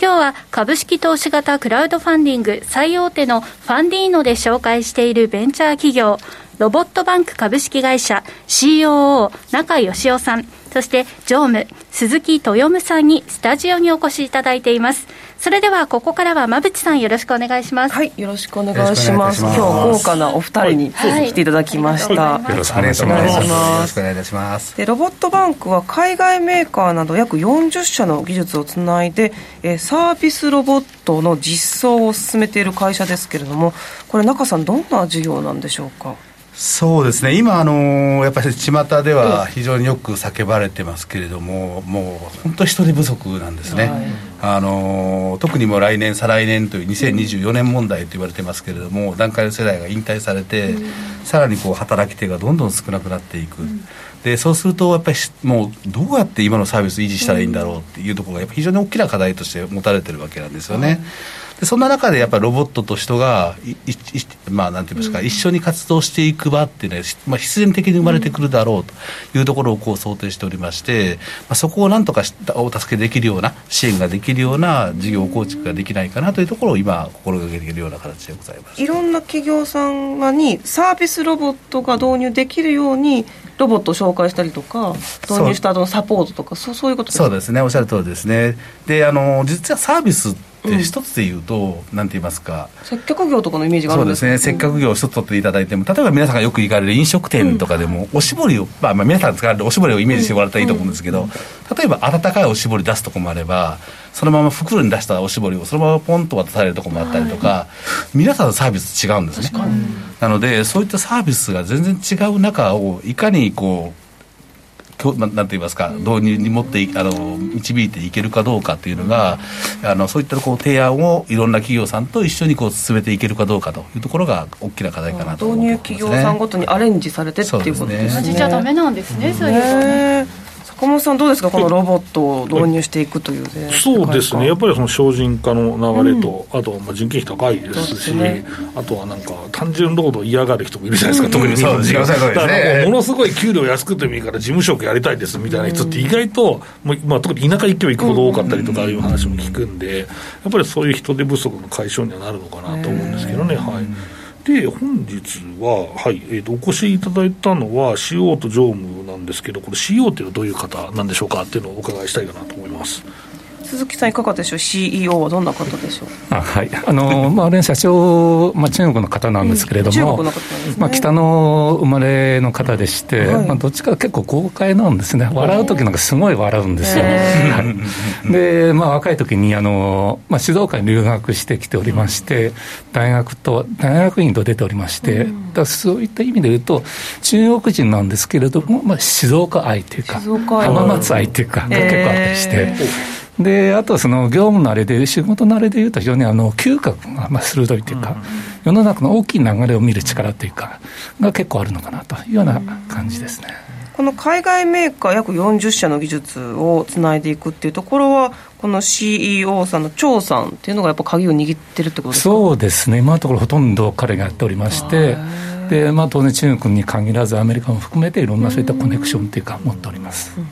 今日は株式投資型クラウドファンディング最大手のファンディーノで紹介しているベンチャー企業、ロボットバンク株式会社 COO 中義雄さん、そして常務鈴木豊夢さんにスタジオにお越しいただいています。それではここからは馬淵さんよろしくお願いします。はいよろしくお願いします。今日豪華なお二人に来ていただきました、はい、よろしくお願いします。よろしくお願いいたします。でロボットバンクは海外メーカーなど約40社の技術をつないでえサービスロボットの実装を進めている会社ですけれどもこれ中さんどんな事業なんでしょうか？そうですね、今、あのやっぱり巷では非常によく叫ばれてますけれども、もう本当、人手不足なんですね、はい、あの特にもう来年、再来年という2024年問題と言われてますけれども、段階の世代が引退されて、うん、さらにこう働き手がどんどん少なくなっていく。うん。でそうするとやっぱりもうどうやって今のサービス維持したらいいんだろうっていうところがやっぱ非常に大きな課題として持たれてるわけなんですよね。でそんな中でやっぱりロボットと人がまあなんて言いますか、うん、一緒に活動していく場っていうのは、まあ、必然的に生まれてくるだろうというところをこう想定しておりまして、まあ、そこをなんとかお助けできるような支援ができるような事業構築ができないかなというところを今心がけているような形でございます。いろんな企業さんにサービスロボットが導入できるようにロボットを紹介したりとか導入した後のサポートとかそうそういうことそうですね。おっしゃる通りですね。であの実はサービスで一つで言うと、なんて言いますか。接客業とかのイメージがあるんですそうですね。接客業を一つ取っていただいても例えば皆さんがよく行かれる飲食店とかでも、おしぼりを、まあ、まあ皆さん使われるおしぼりをイメージしてもらったらいいと思うんですけど、例えば温かいおしぼり出すとこもあればそのまま袋に出したおしぼりをそのままポンと渡されるとこもあったりとか、皆さんのサービス違うんですね。なのでそういったサービスが全然違う中をいかにこうなんて言いますか導入に持ってあの導いていけるかどうかっていうのがあのそういったこう提案をいろんな企業さんと一緒にこう進めていけるかどうかというところが大きな課題かなと思ってます、ね、導入企業さんごとにアレンジされてっていうことですね。同じじゃダメなんですね。そういうね。坂本さん、どうですか、このロボットを導入していくという、ね、そうですね、やっぱりその精進化の流れと、うん、あとまあ人件費高いですし、ね、あとはなんか、単純労働嫌がる人もいるじゃないですか、特に日本人、だからものすごい給料安くてもいいから、事務職やりたいですみたいな人って、意外と、もうまあ、特に田舎行けば行くほど多かったりとかいう話も聞くんで、やっぱりそういう人手不足の解消にはなるのかなと思うんですけどね。はいで本日は、はいえーと、お越しいただいたのは CO と常務なんですけどこれ CO っていうのはどういう方なんでしょうかっていうのをお伺いしたいかなと思います。鈴木さん、いかがでしょう、CEO はどんな方でしょう？あはい。あの まあ、連社長、まあ、中国の方なんですけれども、まあ、北の生まれの方でして、はい、まあ、どっちか結構豪快なんですね、笑う時なんかすごい笑うんですよ。で、まあ、若い時にあの、まあ、静岡に留学してきておりまして、大学と、大学院と出ておりまして、だそういった意味で言うと、中国人なんですけれども、まあ、静岡愛というか、浜松愛というか、が結構あったりして。であとはその業務のあれで、仕事のあれでいうと、非常にあの嗅覚がまあ鋭いというか、世の中の大きい流れを見る力というか、が結構あるのかなというような感じですね。この海外メーカー約40社の技術をつないでいくっていうところは、この CEO さんの張さんっていうのがやっぱ鍵を握ってるってことですか？そうですね。今のところほとんど彼がやっておりましてで、まあ、当然中国に限らずアメリカも含めていろんなそういったコネクションというか持っております。うん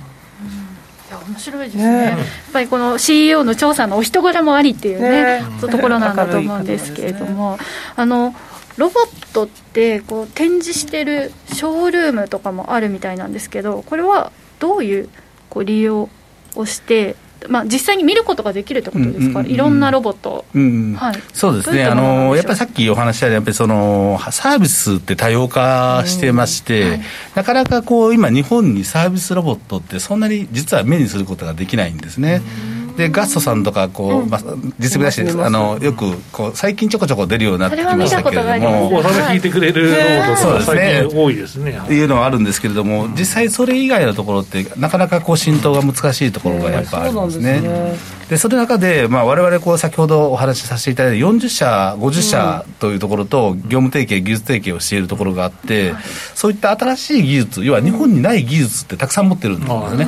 面白いですね、ね、やっぱりこの CEO の調査のお人柄もありっていうね、ね。ところなんだと思うんですけれども、ね、あのロボットってこう展示してるショールームとかもあるみたいなんですけどこれはどういうこう利用をしてまあ、実際に見ることができるってことですか、うんうんうん、いろんなロボット、うんはい、そうですね。あの、やっぱりさっきお話ししたやっぱりそのサービスって多様化してまして、はい、なかなかこう今、日本にサービスロボットってそんなに実は目にすることができないんですね。うんでガストさんとかこう、まあ、実務だしあのよくこう最近ちょこちょこ出るようになってきましたけれども。それ引いてくれるロボットが多いですねいうのはあるんですけれども実際それ以外のところってなかなかこう浸透が難しいところがやっぱありますね。でその中で、まあ、我々こう先ほどお話しさせていただいた40社50社というところと業務提携技術提携をしているところがあって、そういった新しい技術要は日本にない技術ってたくさん持ってるんですよね。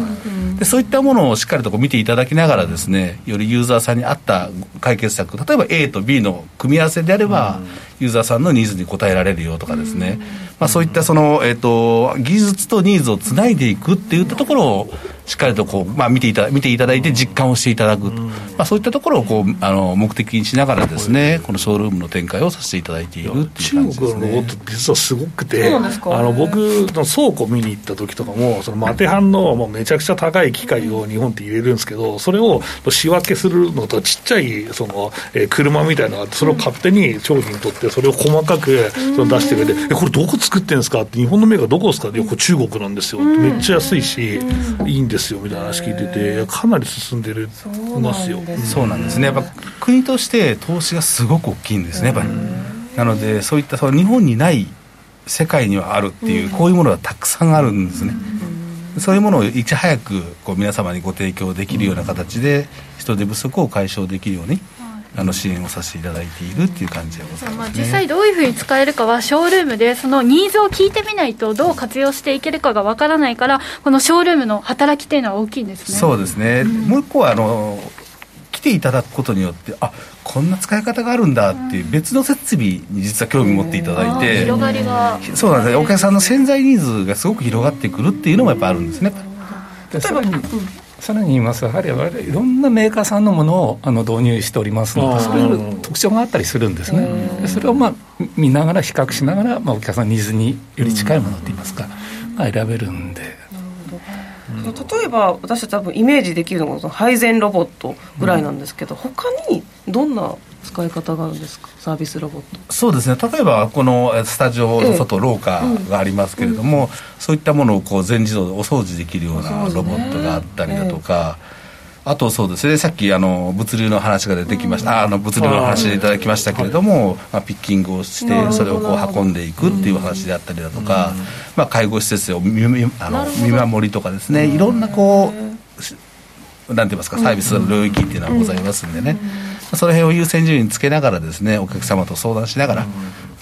でそういったものをしっかりとこう見ていただきながらですねよりユーザーさんに合った解決策例えば A と B の組み合わせであれば、ユーザーさんのニーズに応えられるよとかですね、まあ、そういったその、えーと、技術とニーズをつないでいくっていったところをしっかりとこう、まあ、見ていた見ていただいて実感をしていただく、まあ、そういったところをこうあの目的にしながらですねこのショールームの展開をさせていただいているっていう感じです、ね、中国のロボット実はすごくてあの僕の倉庫見に行った時とかもそのマテハンのもうめちゃくちゃ高い機械を日本って入れるんですけどそれを仕分けするのとちっちゃいその、えー、車みたいなのがあってそれを勝手に商品取ってそれを細かくその出してくれて「えこれどこ作ってんですか?」って「日本のメーカーどこですか?」って「これ中国なんですよ」めっちゃ安いしいいんですよみたいな話聞いて。てて、かなり進んでるますよ。そうなんですね。やっぱ国として投資がすごく大きいんですね。やっぱり。なのでそういったその日本にない世界にはあるっていう、こういうものがたくさんあるんですね。そういうものをいち早くこう皆様にご提供できるような形で人手不足を解消できるようにあの支援をさせていただいているっていう感じでございます、ね、実際どういうふうに使えるかはショールームでそのニーズを聞いてみないとどう活用していけるかがわからないからこのショールームの働きっていうのは大きいんですね。そうですね、うん、もう一個はあの来ていただくことによってあこんな使い方があるんだっていう別の設備に実は興味持っていただいて、広がりが。そうなんですね。お客さんの潜在ニーズがすごく広がってくるっていうのもやっぱあるんですね。例えば、うんさらに言いますやはり我々いろんなメーカーさんのものをあの導入しておりますのでそれぞ特徴があったりするんですね。それをまあ見ながら比較しながら、まあ、お客さんのニーズにより近いものっていいますか、まあ、選べるんで。例えば私たち多分イメージできるのが配膳ロボットぐらいなんですけど、うん、他にどんな使い方があるんですか？サービスロボット。そうですね。例えばこのスタジオの外、廊下がありますけれども、うん、そういったものをこう全自動でお掃除できるようなロボットがあったりだとか、あとそうです。ねさっきあの物流の話が出てきました、あの物流の話でいただきましたけれども、まあ、ピッキングをしてそれをこう運んでいくっていう話であったりだとか、まあ、介護施設を見あの見守りとかですね。いろんなこうなんて言いますかサービスの領域っていうのはございますんでね、その辺を優先順位につけながらですねお客様と相談しながら、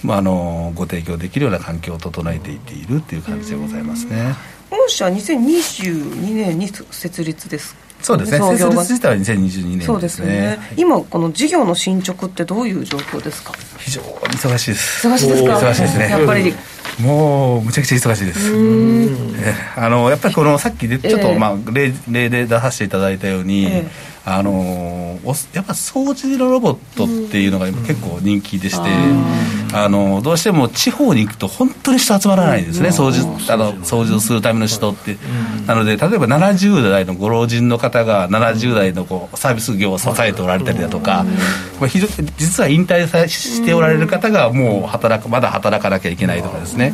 まあ、あのご提供できるような環境を整えていっているっていう感じでございますね。御社2022年に設立です。そうですね。創業が。自体は2022年、ね、そうですね、今この事業の進捗ってどういう状況ですか？非常に忙しいです。忙しいですか？忙しいですね。やっぱり。もうむちゃくちゃ忙しいです。あのやっぱりこのさっきでちょっと、まあ例例で出させていただいたように、えーあのやっぱ掃除のロボットっていうのが今結構人気でして、うん、あのどうしても地方に行くと本当に人集まらないん。ですね、うん、掃除あの掃除をするための人って、うん、なので例えば70代のご老人の方が70代のこうサービス業を支えておられたりだとか、まあ、非常実は引退しておられる方がもう働くまだ働かなきゃいけないとかですね、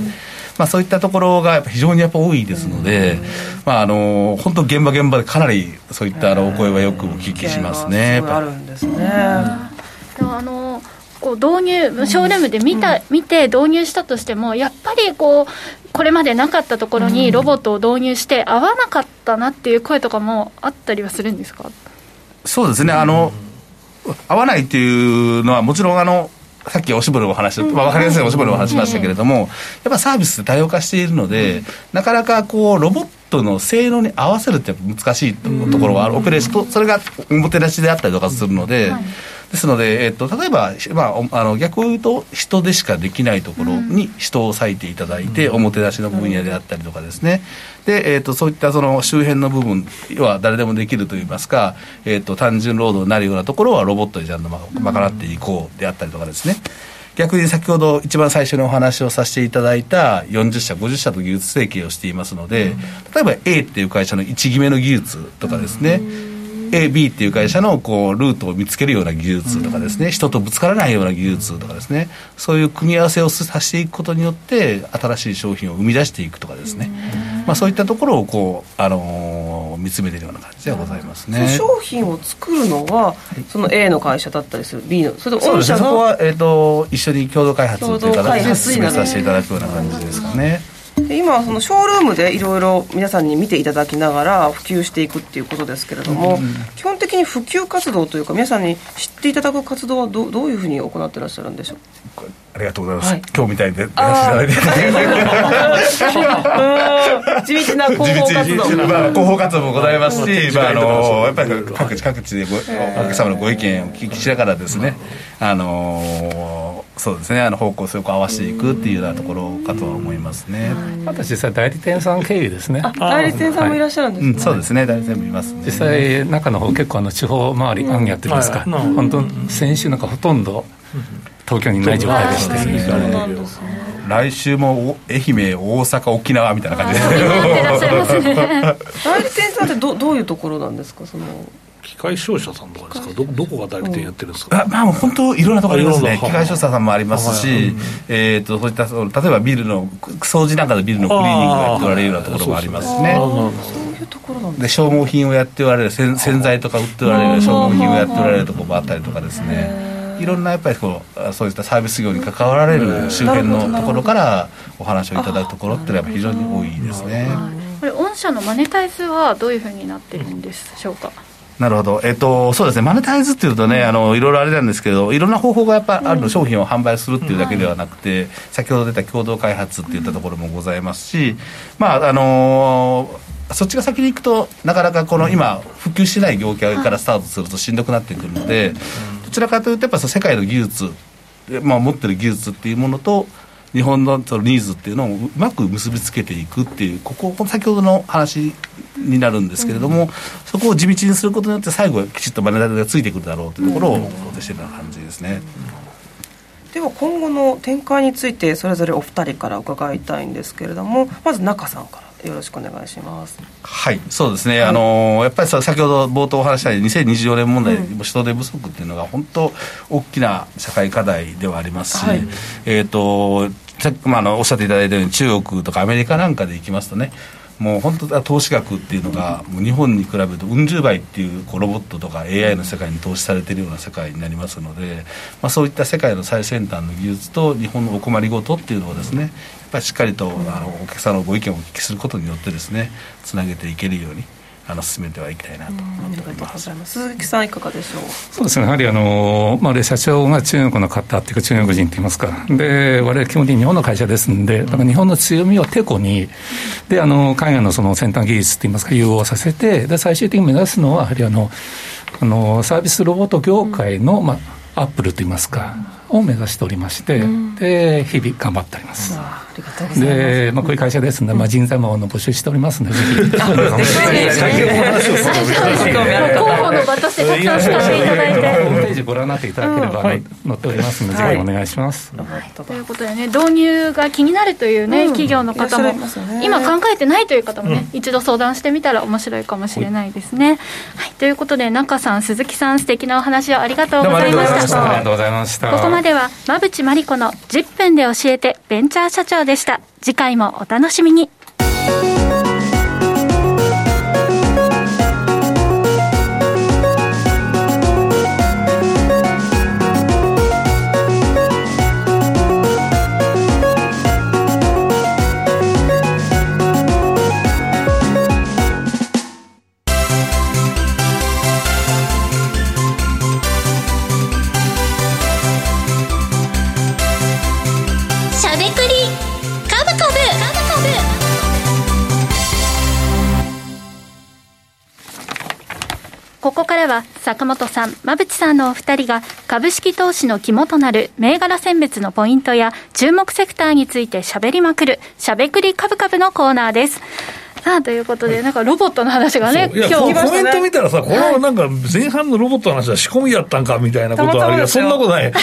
まあ、そういったところがやっぱ非常にやっぱ多いですので、まあ、あの本当現場現場でかなりそういったあのお声はよくお聞きしますね。あるんですね。あのこう導入ショールームで見た、見て導入したとしてもやっぱりこうこれまでなかったところにロボットを導入して合わなかったなっていう声とかもあったりはするんですか？そうですね。あの合わないっていうのはもちろんあのさっきおしぼりの話、まあ、分かりやすいおしぼりの話しましたけれども、やっぱサービス多様化しているので、なかなかこうロボットトの性能に合わせるって難しいところがある、オペレーションと、それがおもてなしであったりとかするので、はいですので、えっと、例えば、まあ、あの逆を言うと人でしかできないところに人を割いていただいて、うん、おもてなしの分野であったりとかですね、で、えっと、そういったその周辺の部分は誰でもできるといいますか、えっと、単純労働になるようなところはロボットでちゃんと賄っていこうであったりとかですね、逆に先ほど一番最初にお話をさせていただいた40社50社と技術提携をしていますので、例えば A っていう会社の1決めの技術とかですね、AB っていう会社のこうルートを見つけるような技術とかですね、人とぶつからないような技術とかですね、そういう組み合わせをさせていくことによって、新しい商品を生み出していくとかですね、まあ、そういったところをこう、あのー、見つめているような感じではございますね。商品を作るのは、その A の会社だったりする、B の、それと御社そこは、えーと、一緒に共同開発という形で進めさせていただくような感じですかね。今そのショールームでいろいろ皆さんに見ていただきながら普及していくっていうことですけれども、うん、基本的に普及活動というか皆さんに知っていただく活動はどどういうふうに行ってらっしゃるんでしょう？ありがとうございます。はい、今日みたいでやらせていただいて。地道な広報活動。まあ、広報活動もございますし、まあ、あの、やっぱり各地各地でご、お客様のご意見を聞きしながらですね、あの、そうですね、あの方向性を合わせていくっていうようなところかとは思いますね。私実際代理店さん経由ですね。代理店さんもいらっしゃるんですね。はい。うん、そうですね、代理店もいます、ね、実際中の方結構あの地方回り案やってるんですか。うん、本当先週なんかほとんど。東京にない状態でして、来週も愛媛、大阪、沖縄みたいな感じで。代理店さんってどどういうところなんですか？その機械商社さんとかですか？どどこが代理店やってるんですか、あまあ本当いろんなところありますね。機械商社さんもありますし、えー、とそういった例えばビルの掃除なんかでビルのクリーニングをやっておられるようなところもありますしねで消耗品をやっておられる洗剤とか売っておられる消耗品をやっておられるところもあったりとかですね。いろんなやっぱりこうそういったサービス業に関わられる周辺のところからお話をいただくところっていうのは非常に多いですね。これ御社のマネタイズはどういうふうになってるんでしょうか？なるほど、えっと、そうですね、マネタイズっていうとね、あのいろいろあれなんですけど、いろんな方法がやっぱあるの、商品を販売するっていうだけではなくて、先ほど出た共同開発っていったところもございますし、まああのそっちが先に行くと、なかなかこの今、普及してない業界からスタートするとしんどくなってくるので、ちらかというとやっぱ世界の技術、まあ、持ってる技術っていうものと日本のそのニーズっていうのをうまく結びつけていくっていうここ先ほどの話になるんですけれども、うん、そこを地道にすることによって最後きちっとマネタイズがついてくるだろうというところを想定しているような感じですね。では今後の展開についてそれぞれお二人から伺いたいんですけれどもまず中さんから。よろしくお願いします。はいそうですね、はい、あのやっぱり先ほど冒頭お話したように2024年問題、うん、人手不足っていうのが本当大きな社会課題ではありますし、はい、えっ、ー、とっきまあ、あのおっしゃっていただいたように中国とかアメリカなんかで行きますとねもう本当投資額っていうのがもう日本に比べるとうん十倍っていうこうロボットとか AI の世界に投資されているような世界になりますので、まあ、そういった世界の最先端の技術と日本のお困りごとっていうのをですねやっぱりしっかりとあのお客さんのご意見をお聞きすることによってですねつなげていけるようにあの進めてはいきたいなと思っております。鈴木さんいかがでしょう？そうですね。やはりあの、まあ、社長が中国の方っていうか中国人って言いますか。で我々基本的に日本の会社ですんでだから日本の強みをてこにであの海外のその先端技術って言いますか融合させてで最終的に目指すのはやはりあのあのサービスロボット業界の、まあ、アップルと言いますか、を目指しておりまして、うん、で日々頑張っております。で、まあ、こういう会社ですので、まあ、人材もの募集しておりますので、ぜひ。広報の場としてたくさん使っていただいて。ホームページご覧になっていただければ、載っておりますので、ぜひお願いします。ということでね、導入が気になるというね、企業の方も、今考えてないという方もね、一度相談してみたら面白いかもしれないですね。はい、ということで、中さん、鈴木さん、素敵なお話をありがとうございました。ありがとうございました。ここまでは、馬淵真理子の10分で教えて、ベンチャー社長でした。次回もお楽しみに。ここからは坂本さん、馬淵さんのお二人が株式投資の肝となる銘柄選別のポイントや注目セクターについて喋りまくる、しゃべくり株株のコーナーです。さあということで、なんかロボットの話がね、今日コメント見たらさ、このなんか前半のロボットの話は仕込みやったんかみたいなことはあるけど、そんなことない、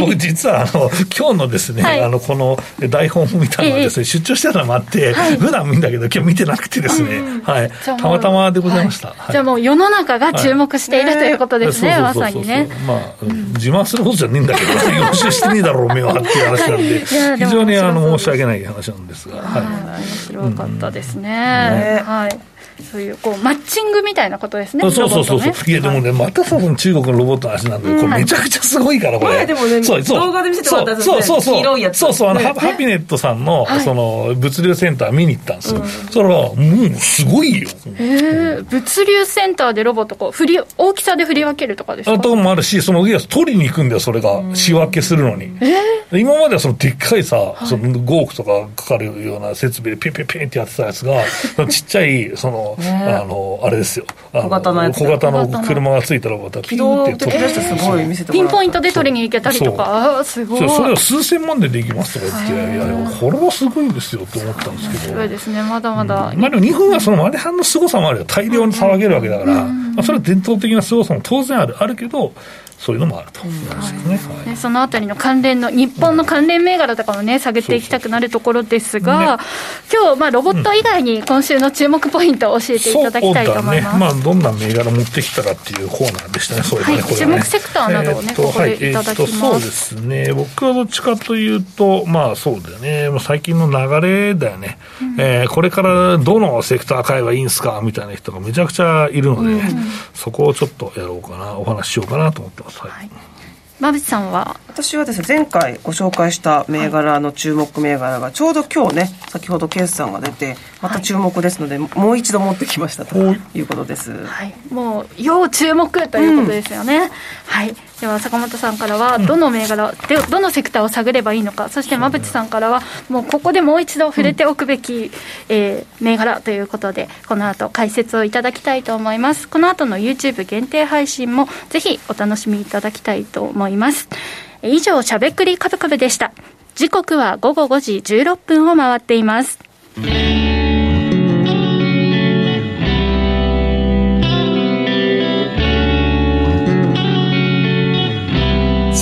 僕、実はあの今日のですね、あのこの台本を見たのはですね、出張してたのもあって、普段見んだけど、今日見てなくてですね、はい、たまたまでございました。じゃあもう世の中が注目しているということですね、まさにね。まあ、自慢することじゃねえんだけど、予習してねえだろう、目はっていう話なんで、非常にあの申し訳ない話なんですが。はい、面白かったですね。はい。そういうこうマッチングみたいなことですね。そうそうそうそう。いやでもね、またさ、中国のロボットの話なんで、これめちゃくちゃすごいから、これ。でもね、そう動画で見せてもらったんですそうそうそう。そうそう、あの、ハピネットさんの、その、物流センター見に行ったんですよ。それは、もう、すごいよ。ええ、物流センターでロボット、こう、振り、大きさで振り分けるとかですか？あともあるし、その上取りに行くんだよ、それが。仕分けするのに。今まではその、でっかいさ、その、5億とかかかるような設備でピンピンピンってやってたやつが、ちっちゃい、その、あの、あれですよ。小型のやつ小型の車がついたらまたピンって取りすごい見せてピンポイントで取りに行けたりとかすごい。それは数千万でできますとか言っていやいやこれはすごいんですよって思ったんですけど。すごいですね。まだまだ、うん、まあでも日本はそのマネハンの凄さもあるよ。大量に騒げるわけだから、まあ、それは伝統的な凄さも当然ある。あるけどそういうのもあると、ね。そのあたりの関連の、日本の関連銘柄とかもね、下げていきたくなるところですが、ね、今日まあロボット以外に今週の注目ポイントを教えていただきたいと思います。ね、まあ、どんな銘柄持ってきたかっていうコーナーでしたね、そういうね、はい、注目セクターなどをね、ここでいただきます、そうですね、僕はどっちかというと、まあそうだよね、最近の流れだよね、うん、えー、これからどのセクター買えばいいんですかみたいな人がめちゃくちゃいるので、うん、そこをちょっとやろうかな、お話ししようかなと思ってます。はい。馬渕さんは？私はですね前回ご紹介した銘柄の注目銘柄がちょうど今日ね先ほど決算が出てまた注目ですので、はい、もう一度持ってきましたとい。うことです、はい、もう要注目ということですよね、うん、はい。では坂本さんからはどの銘柄、でどのセクターを探ればいいのかそして馬渕さんからはもうここでもう一度触れておくべき、うん、えー、銘柄ということでこの後解説をいただきたいと思います。この後の YouTube 限定配信もぜひお楽しみいただきたいと思います。以上しゃべくりカブカブでした。時刻は午後5時16分を回っています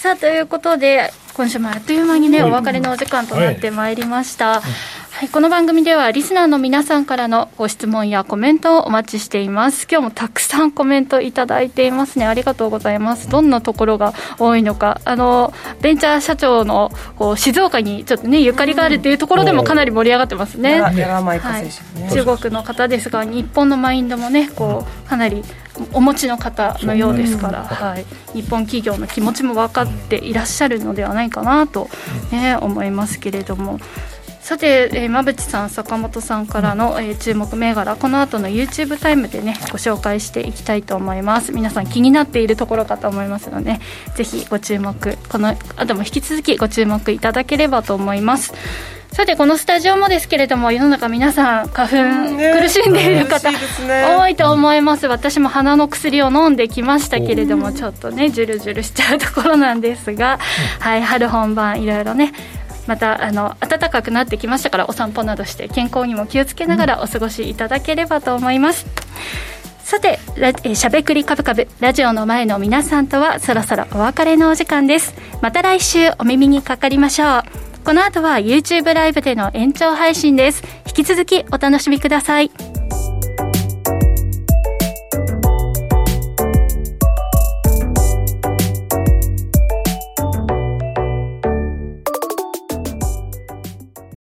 さあ、ということで、今週もあっという間にね、お別れのお時間となってまいりました。はいはい、この番組ではリスナーの皆さんからのご質問やコメントをお待ちしています。今日もたくさんコメントいただいていますね。ありがとうございます。どんなところが多いのか。あのベンチャー社長のこう静岡にちょっとねゆかりがあるっていうところでもかなり盛り上がってますね、はい、中国の方ですが日本のマインドもねこうかなりお持ちの方のようですから、はい、日本企業の気持ちも分かっていらっしゃるのではないかなと、ね、思いますけれども。さて、えー、馬淵さん、坂本さんからの、えー、注目銘柄、この後の YouTube タイムでね、ご紹介していきたいと思います。皆さん気になっているところかと思いますので、ぜひご注目、この後も引き続きご注目いただければと思います。さてこのスタジオもですけれども世の中皆さん花粉苦しんでいる方、ね、多いと思います。私も鼻の薬を飲んできましたけれどもちょっとねジュルジュルしちゃうところなんですが、はい春本番いろいろねまたあの暖かくなってきましたからお散歩などして健康にも気をつけながらお過ごしいただければと思います、さてしゃべくりカブカブラジオの前の皆さんとはそろそろお別れのお時間です。また来週お耳にかかりましょう。この後は YouTube ライブでの延長配信です。引き続きお楽しみください。